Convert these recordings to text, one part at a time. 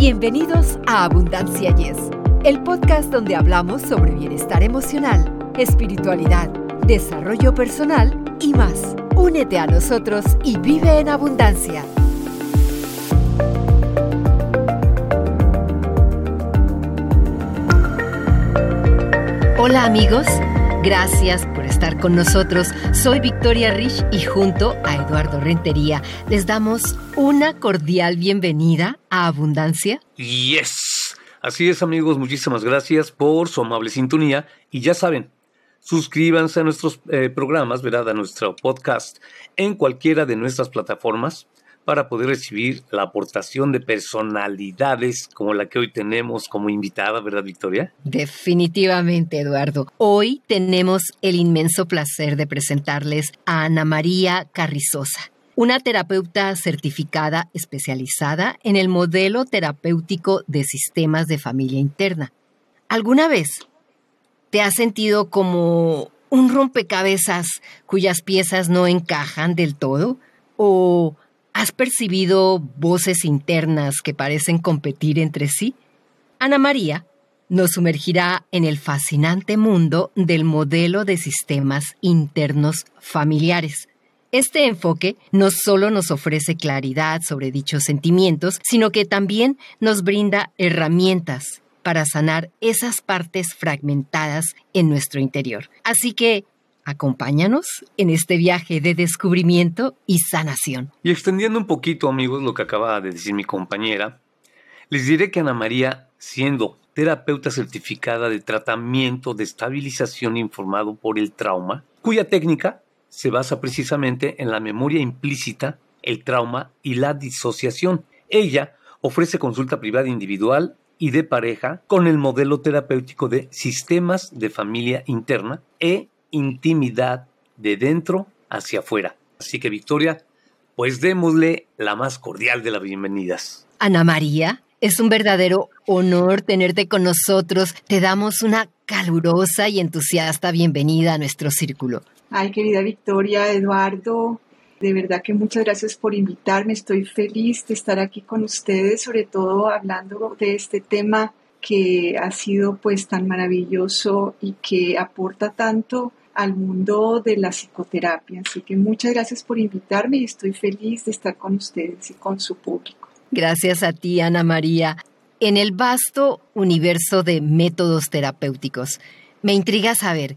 Bienvenidos a Abundancia Yes, el podcast donde hablamos sobre bienestar emocional, espiritualidad, desarrollo personal y más. Únete a nosotros y vive en abundancia. Hola amigos, gracias por estar con nosotros. Soy Victoria Rich y junto a Eduardo Rentería les damos una cordial bienvenida a Abundancia. Yes. Así es amigos, muchísimas gracias por su amable sintonía y ya saben, suscríbanse a nuestros eh, programas, ¿verdad? A nuestro podcast en cualquiera de nuestras plataformas para poder recibir la aportación de personalidades como la que hoy tenemos como invitada, ¿verdad, Victoria? Definitivamente, Eduardo. Hoy tenemos el inmenso placer de presentarles a Ana María Carrizosa una terapeuta certificada especializada en el modelo terapéutico de sistemas de familia interna. ¿Alguna vez te has sentido como un rompecabezas cuyas piezas no encajan del todo? ¿O has percibido voces internas que parecen competir entre sí? Ana María nos sumergirá en el fascinante mundo del modelo de sistemas internos familiares este enfoque no solo nos ofrece claridad sobre dichos sentimientos, sino que también nos brinda herramientas para sanar esas partes fragmentadas en nuestro interior. Así que acompáñanos en este viaje de descubrimiento y sanación. Y extendiendo un poquito, amigos, lo que acaba de decir mi compañera, les diré que Ana María, siendo terapeuta certificada de tratamiento de estabilización informado por el trauma, cuya técnica se basa precisamente en la memoria implícita, el trauma y la disociación. Ella ofrece consulta privada individual y de pareja con el modelo terapéutico de sistemas de familia interna e intimidad de dentro hacia afuera. Así que Victoria, pues démosle la más cordial de las bienvenidas. Ana María, es un verdadero honor tenerte con nosotros. Te damos una calurosa y entusiasta bienvenida a nuestro círculo. Ay, querida Victoria, Eduardo, de verdad que muchas gracias por invitarme. Estoy feliz de estar aquí con ustedes, sobre todo hablando de este tema que ha sido pues tan maravilloso y que aporta tanto al mundo de la psicoterapia. Así que muchas gracias por invitarme y estoy feliz de estar con ustedes y con su público. Gracias a ti, Ana María. En el vasto universo de métodos terapéuticos, me intriga saber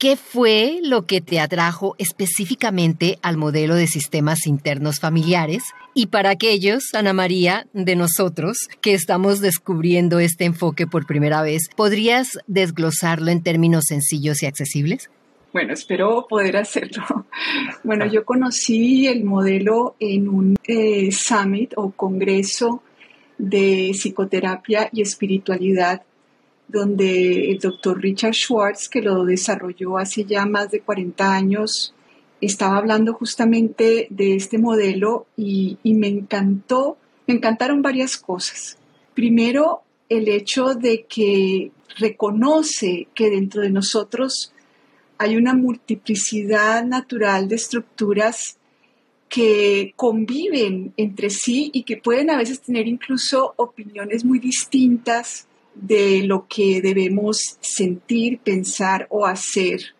¿Qué fue lo que te atrajo específicamente al modelo de sistemas internos familiares? Y para aquellos, Ana María, de nosotros que estamos descubriendo este enfoque por primera vez, ¿podrías desglosarlo en términos sencillos y accesibles? Bueno, espero poder hacerlo. Bueno, yo conocí el modelo en un eh, summit o congreso de psicoterapia y espiritualidad donde el doctor Richard Schwartz, que lo desarrolló hace ya más de 40 años, estaba hablando justamente de este modelo y, me encantó, me encantaron varias cosas. Primero, el hecho de que reconoce que dentro de nosotros hay una multiplicidad natural de estructuras que conviven entre sí y que pueden a veces tener incluso opiniones muy distintas de lo que debemos sentir, pensar o hacer.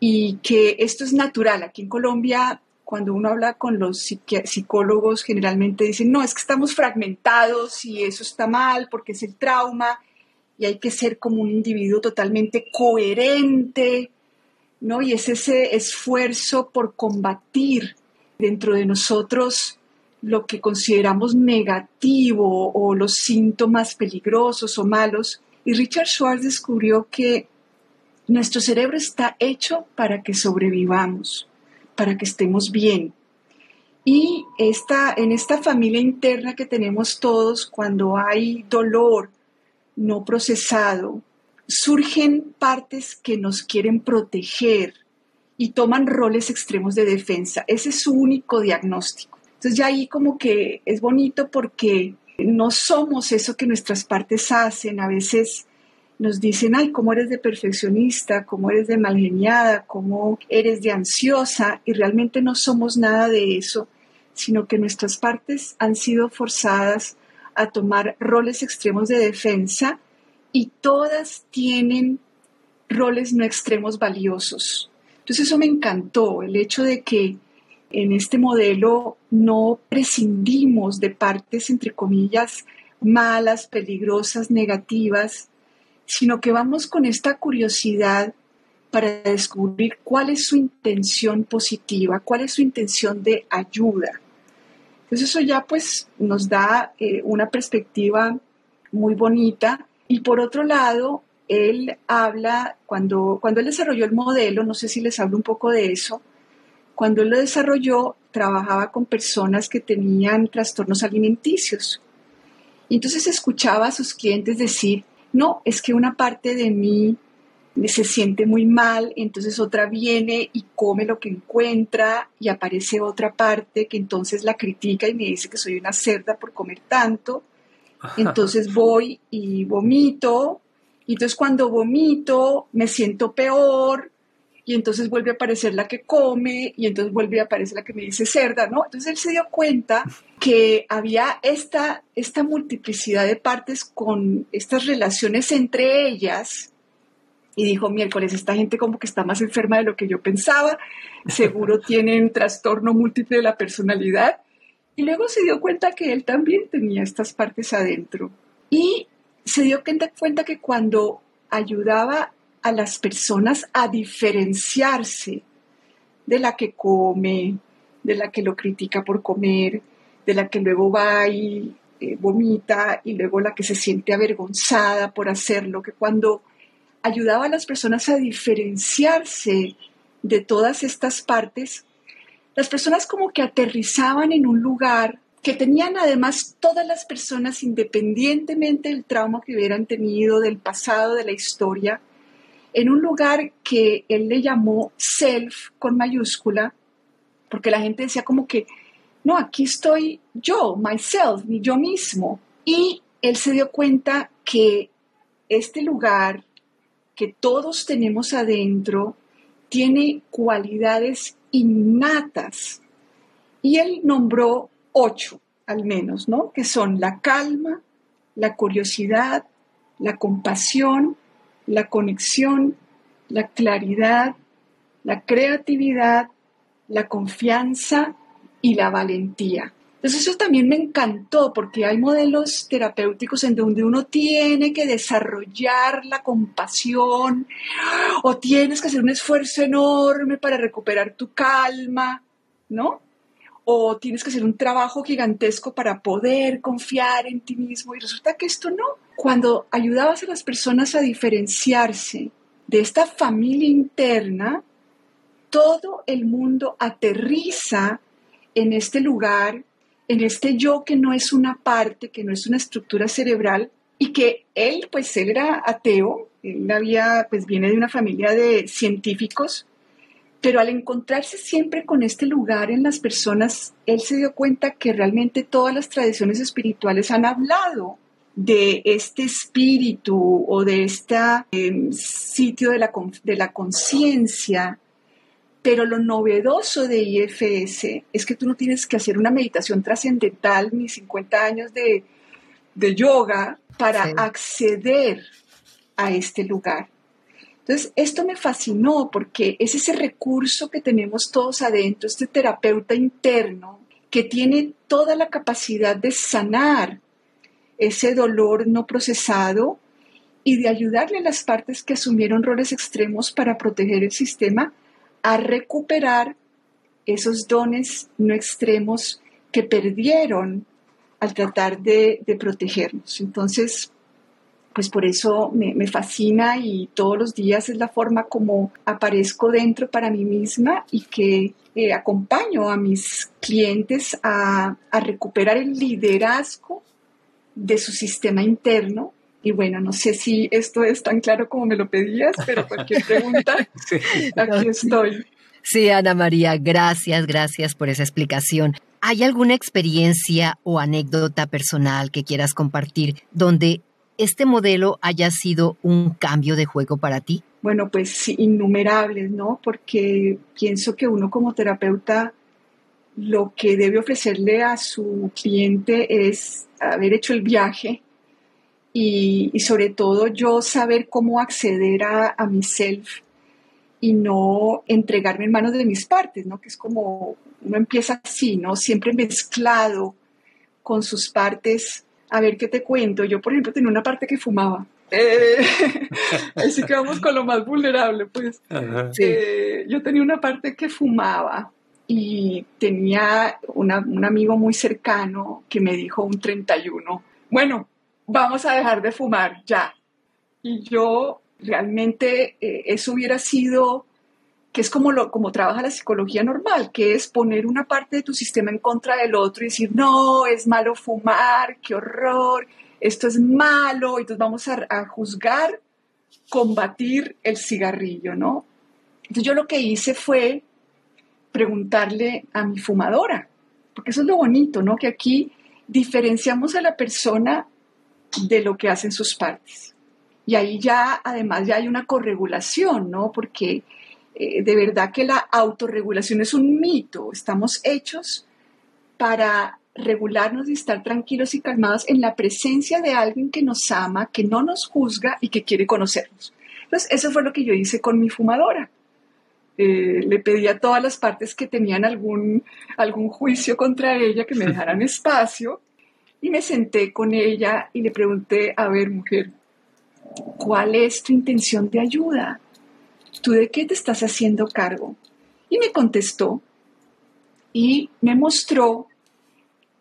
Y que esto es natural. Aquí en Colombia, cuando uno habla con los psicólogos, generalmente dicen, no, es que estamos fragmentados y eso está mal porque es el trauma y hay que ser como un individuo totalmente coherente, ¿no? Y es ese esfuerzo por combatir dentro de nosotros lo que consideramos negativo o los síntomas peligrosos o malos. Y Richard Schwartz descubrió que nuestro cerebro está hecho para que sobrevivamos, para que estemos bien. Y esta, en esta familia interna que tenemos todos, cuando hay dolor no procesado, surgen partes que nos quieren proteger y toman roles extremos de defensa. Ese es su único diagnóstico. Entonces ya ahí como que es bonito porque no somos eso que nuestras partes hacen. A veces nos dicen, ay, cómo eres de perfeccionista, cómo eres de malgeniada, cómo eres de ansiosa, y realmente no somos nada de eso, sino que nuestras partes han sido forzadas a tomar roles extremos de defensa y todas tienen roles no extremos valiosos. Entonces eso me encantó, el hecho de que en este modelo no prescindimos de partes, entre comillas, malas, peligrosas, negativas, sino que vamos con esta curiosidad para descubrir cuál es su intención positiva, cuál es su intención de ayuda. Entonces eso ya pues nos da eh, una perspectiva muy bonita. Y por otro lado, él habla, cuando, cuando él desarrolló el modelo, no sé si les hablo un poco de eso, cuando él lo desarrolló, trabajaba con personas que tenían trastornos alimenticios. Y entonces escuchaba a sus clientes decir, no, es que una parte de mí se siente muy mal, entonces otra viene y come lo que encuentra y aparece otra parte que entonces la critica y me dice que soy una cerda por comer tanto. Entonces voy y vomito, y entonces cuando vomito me siento peor, y entonces vuelve a aparecer la que come, y entonces vuelve a aparecer la que me dice cerda, ¿no? Entonces él se dio cuenta que había esta, esta multiplicidad de partes con estas relaciones entre ellas, y dijo, miércoles, esta gente como que está más enferma de lo que yo pensaba, seguro tienen trastorno múltiple de la personalidad. Y luego se dio cuenta que él también tenía estas partes adentro. Y se dio cuenta que cuando ayudaba a las personas a diferenciarse de la que come, de la que lo critica por comer, de la que luego va y eh, vomita y luego la que se siente avergonzada por hacerlo, que cuando ayudaba a las personas a diferenciarse de todas estas partes, las personas como que aterrizaban en un lugar que tenían además todas las personas, independientemente del trauma que hubieran tenido, del pasado, de la historia, en un lugar que él le llamó self con mayúscula, porque la gente decía como que, no, aquí estoy yo, myself, ni yo mismo. Y él se dio cuenta que este lugar que todos tenemos adentro tiene cualidades innatas. Y él nombró ocho, al menos, ¿no? Que son la calma, la curiosidad, la compasión, la conexión, la claridad, la creatividad, la confianza y la valentía. Entonces eso también me encantó porque hay modelos terapéuticos en donde uno tiene que desarrollar la compasión o tienes que hacer un esfuerzo enorme para recuperar tu calma, ¿no? O tienes que hacer un trabajo gigantesco para poder confiar en ti mismo y resulta que esto no. Cuando ayudabas a las personas a diferenciarse de esta familia interna, todo el mundo aterriza en este lugar en este yo que no es una parte, que no es una estructura cerebral y que él, pues él era ateo, él había, pues viene de una familia de científicos, pero al encontrarse siempre con este lugar en las personas, él se dio cuenta que realmente todas las tradiciones espirituales han hablado de este espíritu o de este sitio de la, de la conciencia pero lo novedoso de IFS es que tú no tienes que hacer una meditación trascendental ni 50 años de, yoga para acceder a este lugar. Entonces, esto me fascinó porque es ese recurso que tenemos todos adentro, este terapeuta interno que tiene toda la capacidad de sanar ese dolor no procesado y de ayudarle a las partes que asumieron roles extremos para proteger el sistema a recuperar esos dones no extremos que perdieron al tratar de, protegernos. Entonces, pues por eso me, fascina y todos los días es la forma como aparezco dentro para mí misma y que eh, acompaño a mis clientes a, a recuperar el liderazgo de su sistema interno y bueno, no sé si esto es tan claro como me lo pedías, pero cualquier pregunta, aquí estoy. Sí, Ana María, gracias, gracias por esa explicación. ¿Hay alguna experiencia o anécdota personal que quieras compartir donde este modelo haya sido un cambio de juego para ti? Bueno, pues innumerables, ¿no? Porque pienso que uno como terapeuta lo que debe ofrecerle a su cliente es haber hecho el viaje y, sobre todo yo saber cómo acceder a, a, mi self y no entregarme en manos de mis partes, ¿no? Que es como uno empieza así, ¿no? Siempre mezclado con sus partes. A ver qué te cuento. Yo, por ejemplo, tenía una parte que fumaba. Eh, así que vamos con lo más vulnerable, pues. Eh, yo tenía una parte que fumaba y tenía un amigo muy cercano que me dijo un 31, bueno, vamos a dejar de fumar ya. Y yo realmente eh, eso hubiera sido, que es como, lo, como trabaja la psicología normal, que es poner una parte de tu sistema en contra del otro y decir, no, es malo fumar, qué horror, esto es malo, entonces vamos a, a juzgar, combatir el cigarrillo, ¿no? Entonces yo lo que hice fue preguntarle a mi fumadora, porque eso es lo bonito, ¿no? Que aquí diferenciamos a la persona de lo que hacen sus partes. Y ahí ya, además, ya hay una corregulación, ¿no? Porque eh, de verdad que la autorregulación es un mito. Estamos hechos para regularnos y estar tranquilos y calmados en la presencia de alguien que nos ama, que no nos juzga y que quiere conocernos. Entonces, eso fue lo que yo hice con mi fumadora. Eh, le pedí a todas las partes que tenían algún, algún juicio contra ella que me dejaran espacio y me senté con ella y le pregunté, a ver, mujer, ¿cuál es tu intención de ayuda? ¿Tú de qué te estás haciendo cargo? Y me contestó y me mostró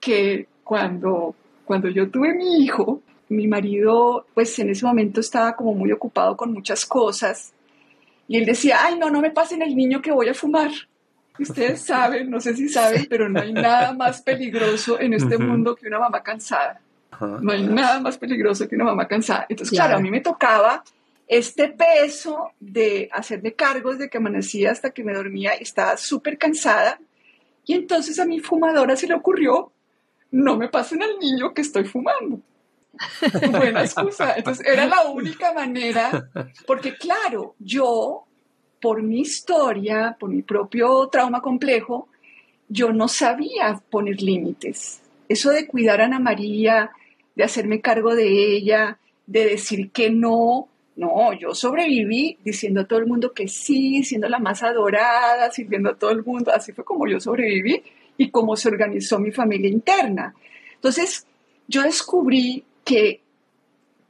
que cuando, cuando yo tuve mi hijo, mi marido, pues en ese momento estaba como muy ocupado con muchas cosas y él decía, ay, no, no me pasen el niño que voy a fumar. Ustedes saben, no sé si saben, pero no hay nada más peligroso en este mundo que una mamá cansada. No hay nada más peligroso que una mamá cansada. Entonces, claro, a mí me tocaba este peso de hacerme cargo desde que amanecía hasta que me dormía y estaba súper cansada. Y entonces a mi fumadora se le ocurrió, no me pasen al niño que estoy fumando. Buena excusa. Entonces era la única manera, porque claro, yo, por mi historia, por mi propio trauma complejo, yo no sabía poner límites. Eso de cuidar a Ana María, de hacerme cargo de ella, de decir que no, no, yo sobreviví diciendo a todo el mundo que sí, siendo la más adorada, sirviendo a todo el mundo. Así fue como yo sobreviví y cómo se organizó mi familia interna. Entonces, yo descubrí que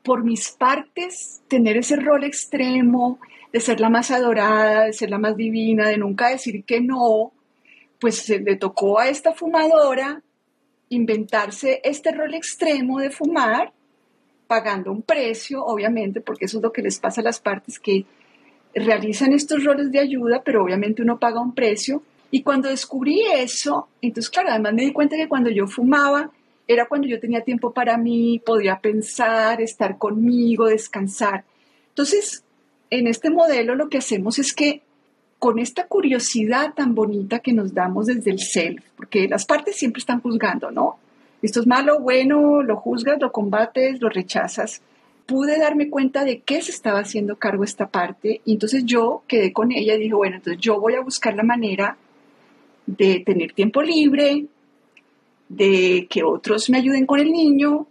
por mis partes tener ese rol extremo de ser la más adorada, de ser la más divina, de nunca decir que no, pues se le tocó a esta fumadora inventarse este rol extremo de fumar, pagando un precio, obviamente, porque eso es lo que les pasa a las partes que realizan estos roles de ayuda, pero obviamente uno paga un precio. Y cuando descubrí eso, entonces, claro, además me di cuenta que cuando yo fumaba, era cuando yo tenía tiempo para mí, podía pensar, estar conmigo, descansar. Entonces, en este modelo lo que hacemos es que con esta curiosidad tan bonita que nos damos desde el self, porque las partes siempre están juzgando, ¿no? Esto es malo, bueno, lo juzgas, lo combates, lo rechazas. Pude darme cuenta de qué se estaba haciendo cargo esta parte y entonces yo quedé con ella y dije, bueno, entonces yo voy a buscar la manera de tener tiempo libre, de que otros me ayuden con el niño,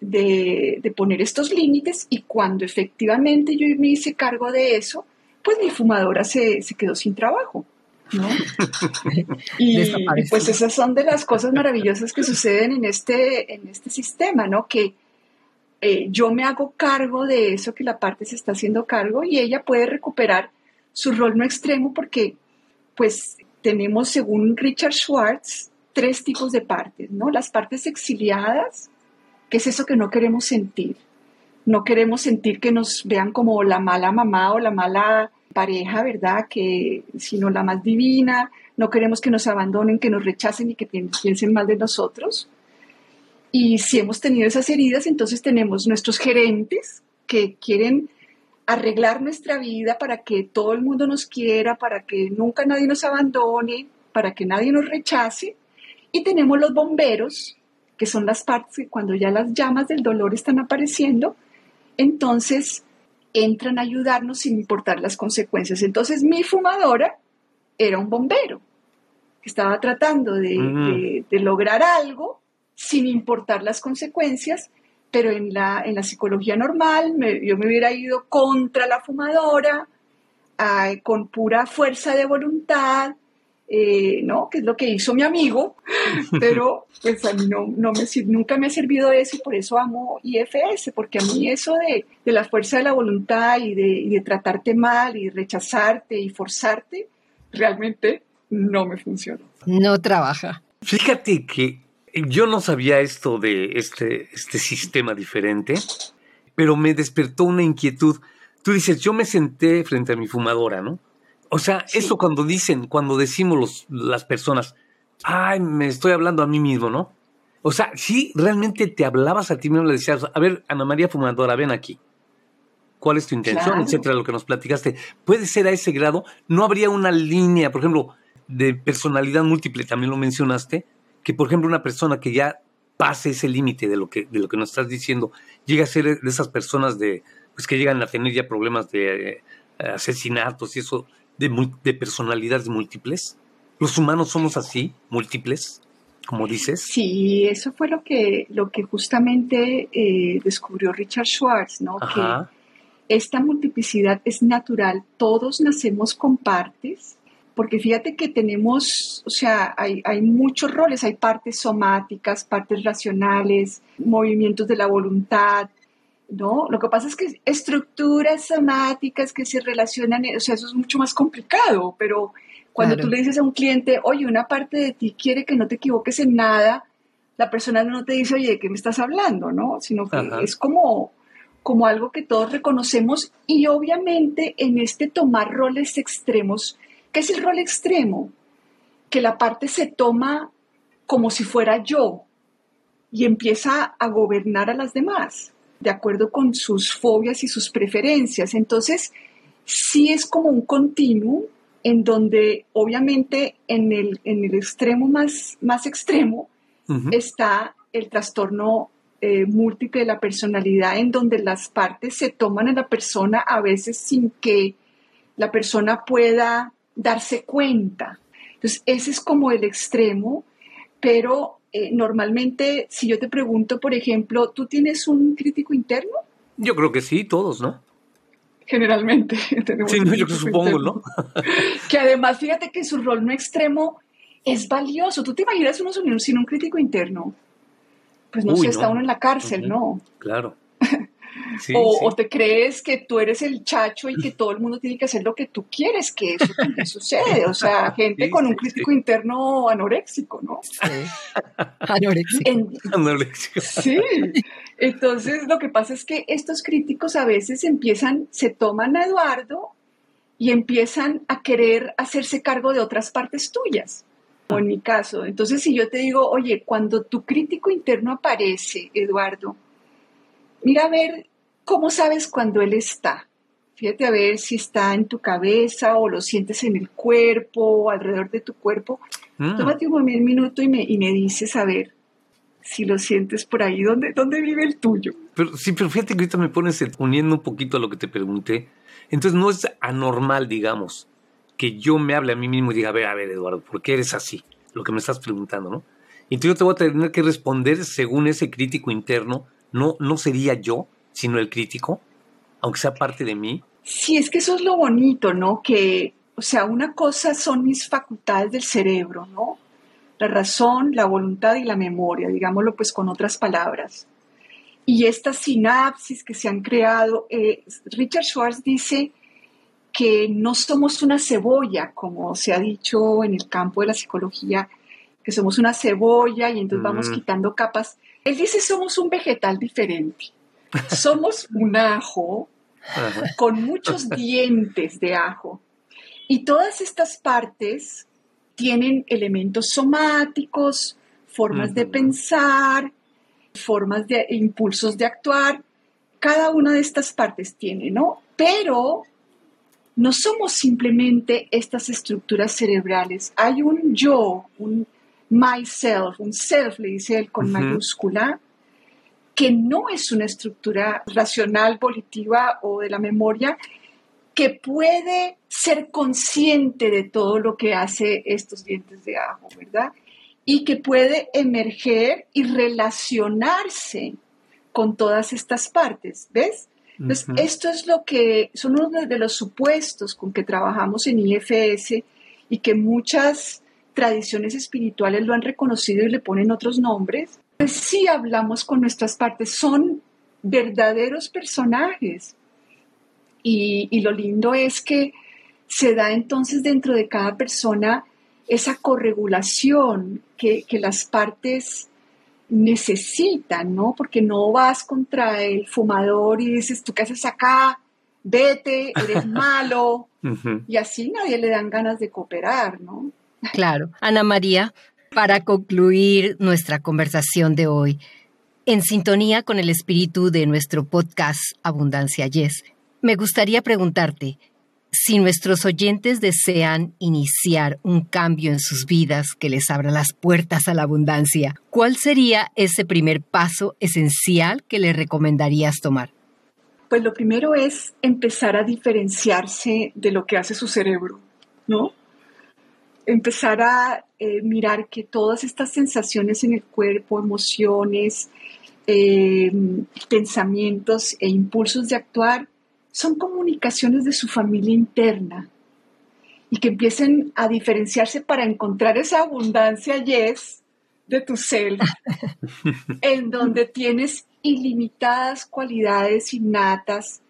de, poner estos límites y cuando efectivamente yo me hice cargo de eso, pues mi fumadora se, quedó sin trabajo. ¿no? y, pues esas son de las cosas maravillosas que suceden en este, en este sistema, ¿no? Que eh, yo me hago cargo de eso que la parte se está haciendo cargo y ella puede recuperar su rol no extremo porque pues tenemos, según Richard Schwartz, tres tipos de partes, ¿no? Las partes exiliadas, que es eso que no queremos sentir. No queremos sentir que nos vean como la mala mamá o la mala pareja, ¿verdad? Que sino la más divina. No queremos que nos abandonen, que nos rechacen y que piensen mal de nosotros. Y si hemos tenido esas heridas, entonces tenemos nuestros gerentes que quieren arreglar nuestra vida para que todo el mundo nos quiera, para que nunca nadie nos abandone, para que nadie nos rechace. Y tenemos los bomberos, que son las partes que cuando ya las llamas del dolor están apareciendo, entonces entran a ayudarnos sin importar las consecuencias. Entonces mi fumadora era un bombero. que estaba tratando de, lograr algo sin importar las consecuencias, pero en la, en la psicología normal yo me hubiera ido contra la fumadora, con pura fuerza de voluntad, eh, ¿no? Que es lo que hizo mi amigo, pero pues a mí no, no me, nunca me ha servido eso y por eso amo IFS, porque a mí eso de, de la fuerza de la voluntad y de, y de, tratarte mal y rechazarte y forzarte, realmente no me funciona. No trabaja. Fíjate que yo no sabía esto de este, este sistema diferente, pero me despertó una inquietud. Tú dices, yo me senté frente a mi fumadora, ¿no? O sea, eso cuando dicen, cuando decimos los, las personas, ay, me estoy hablando a mí mismo, ¿no? O sea, si realmente te hablabas a ti mismo, le decías, a ver, Ana María Fumadora, ven aquí. ¿Cuál es tu intención? Etcétera, lo que nos platicaste. Puede ser a ese grado. No habría una línea, por ejemplo, de personalidad múltiple, también lo mencionaste, que por ejemplo una persona que ya pase ese límite de lo que de lo que nos estás diciendo, llega a ser de esas personas de pues que llegan a tener ya problemas de eh, asesinatos y eso de, personalidades múltiples? ¿Los humanos somos así, múltiples, como dices? Sí, eso fue lo que, lo que justamente eh, descubrió Richard Schwartz, ¿no? Que esta multiplicidad es natural, todos nacemos con partes, porque fíjate que tenemos, o sea, hay, hay, muchos roles, hay partes somáticas, partes racionales, movimientos de la voluntad, ¿no? Lo que pasa es que estructuras somáticas que se relacionan, o sea, eso es mucho más complicado, pero cuando tú le dices a un cliente, oye, una parte de ti quiere que no te equivoques en nada, la persona no te dice, oye, ¿de qué me estás hablando? ¿no? Sino que es como, como algo que todos reconocemos y obviamente en este tomar roles extremos, ¿qué es el rol extremo? Que la parte se toma como si fuera yo y empieza a gobernar a las demás de acuerdo con sus fobias y sus preferencias. Entonces, sí es como un continuo en donde obviamente en el, en el extremo más, más extremo está el trastorno eh, múltiple de la personalidad, en donde las partes se toman en la persona a veces sin que la persona pueda darse cuenta. Entonces, ese es como el extremo, pero eh, normalmente, si yo te pregunto, por ejemplo, ¿tú tienes un crítico interno? Yo creo que sí, todos, ¿no? Generalmente. sí, yo supongo, ¿no? que además, fíjate que su rol no extremo es valioso. ¿Tú te imaginas uno sin un crítico interno? Pues no sé, está uno en la cárcel, ¿no? Claro o, te crees que tú eres el chacho y que todo el mundo tiene que hacer lo que tú quieres, que eso también sucede. O sea, gente con un crítico interno anoréxico, ¿no? Anoréxico. anoréxico. Sí. Entonces, lo que pasa es que estos críticos a veces empiezan, se toman a Eduardo y empiezan a querer hacerse cargo de otras partes tuyas. O en mi caso. Entonces, si yo te digo, oye, cuando tu crítico interno aparece, Eduardo, mira a ver cómo sabes cuando él está. Fíjate a ver si está en tu cabeza o lo sientes en el cuerpo o alrededor de tu cuerpo. Mm. Tómate un minuto y me, y me dices a ver si lo sientes por ahí. ¿Dónde, ¿Dónde vive el tuyo? Pero, sí, pero fíjate que ahorita me pones uniendo un poquito a lo que te pregunté. Entonces no es anormal, digamos, que yo me hable a mí mismo y diga, a ver, a ver, Eduardo, ¿por qué eres así? Lo que me estás preguntando, ¿no? Entonces yo te voy a tener que responder según ese crítico interno no, no sería yo, sino el crítico, aunque sea parte de mí. Sí, es que eso es lo bonito, ¿no? Que, o sea, una cosa son mis facultades del cerebro, ¿no? La razón, la voluntad y la memoria, digámoslo pues con otras palabras. Y estas sinapsis que se han creado, eh, Richard Schwartz dice que no somos una cebolla, como se ha dicho en el campo de la psicología, que somos una cebolla y entonces vamos quitando capas. Él dice somos un vegetal diferente. Somos un ajo con muchos dientes de ajo. Y todas estas partes tienen elementos somáticos, formas de pensar, formas de impulsos de actuar. Cada una de estas partes tiene, ¿no? Pero no somos simplemente estas estructuras cerebrales. Hay un yo, un myself, un self, le dice él con mayúscula, que no es una estructura racional, volitiva o de la memoria, que puede ser consciente de todo lo que hace estos dientes de ajo, ¿verdad? Y que puede emerger y relacionarse con todas estas partes, ¿ves? Entonces, esto es lo que son uno de los supuestos con que trabajamos en IFS y que muchas tradiciones espirituales lo han reconocido y le ponen otros nombres. Pues sí hablamos con nuestras partes, son verdaderos personajes. Y, lo lindo es que se da entonces dentro de cada persona esa corregulación que, que las partes necesitan, ¿no? Porque no vas contra el fumador y dices, ¿tú qué haces acá? Vete, eres malo. Y así nadie le dan ganas de cooperar, ¿no? Claro. Ana María, para concluir nuestra conversación de hoy, en sintonía con el espíritu de nuestro podcast Abundancia Yes, me gustaría preguntarte, si nuestros oyentes desean iniciar un cambio en sus vidas que les abra las puertas a la abundancia, ¿cuál sería ese primer paso esencial que les recomendarías tomar? Pues lo primero es empezar a diferenciarse de lo que hace su cerebro, ¿no? Empezar a eh, mirar que todas estas sensaciones en el cuerpo, emociones, eh, pensamientos e impulsos de actuar son comunicaciones de su familia interna y que empiecen a diferenciarse para encontrar esa abundancia yes de tu ser, en donde tienes ilimitadas cualidades innatas.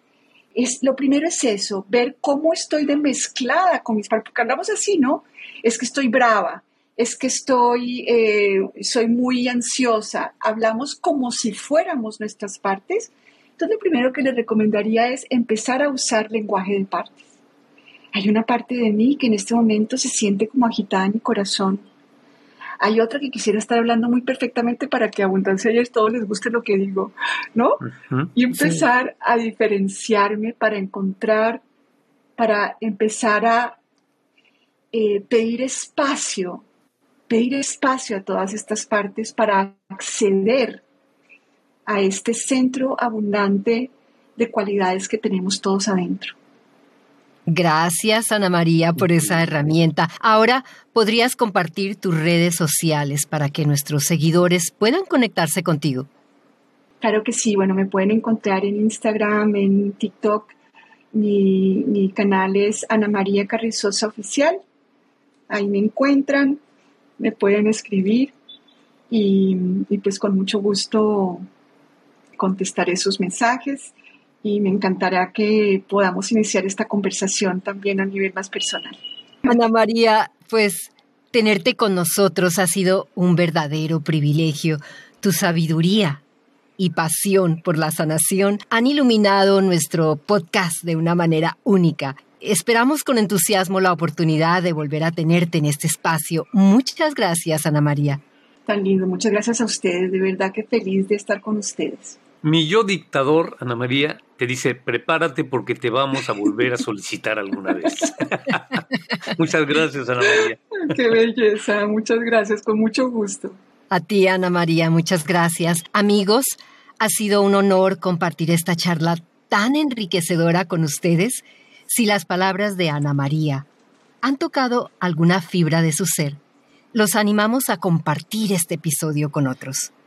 Es, lo primero es eso, ver cómo estoy de mezclada con mis porque hablamos así, ¿no? Es que estoy brava, es que estoy, eh, soy muy ansiosa. Hablamos como si fuéramos nuestras partes entonces, lo primero que les recomendaría es empezar a usar lenguaje de partes. Hay una parte de mí que en este momento se siente como agitada en mi corazón. Hay otra que quisiera estar hablando muy perfectamente para que abundancia y a todos les guste lo que digo, ¿no? y empezar a diferenciarme para encontrar, para empezar a eh, pedir espacio, pedir espacio a todas estas partes para acceder a este centro abundante de cualidades que tenemos todos adentro. Gracias, Ana María, por esa herramienta. Ahora, ¿podrías compartir tus redes sociales para que nuestros seguidores puedan conectarse contigo? Claro que sí. Bueno, me pueden encontrar en Instagram, en TikTok. Mi, canal es Ana María Carrizosa Oficial. Ahí me encuentran, me pueden escribir y, y pues con mucho gusto contestaré sus mensajes y me encantará que podamos iniciar esta conversación también a nivel más personal. Ana María, pues tenerte con nosotros ha sido un verdadero privilegio. Tu sabiduría y pasión por la sanación han iluminado nuestro podcast de una manera única. Esperamos con entusiasmo la oportunidad de volver a tenerte en este espacio. Muchas gracias, Ana María. Tan lindo, muchas gracias a ustedes. De verdad que feliz de estar con ustedes. Mi yo dictador, Ana María, te dice, prepárate porque te vamos a volver a solicitar alguna vez. muchas gracias, Ana María. Qué belleza, muchas gracias, con mucho gusto. A ti, Ana María, muchas gracias. Amigos, ha sido un honor compartir esta charla tan enriquecedora con ustedes. Si las palabras de Ana María han tocado alguna fibra de su ser, los animamos a compartir este episodio con otros.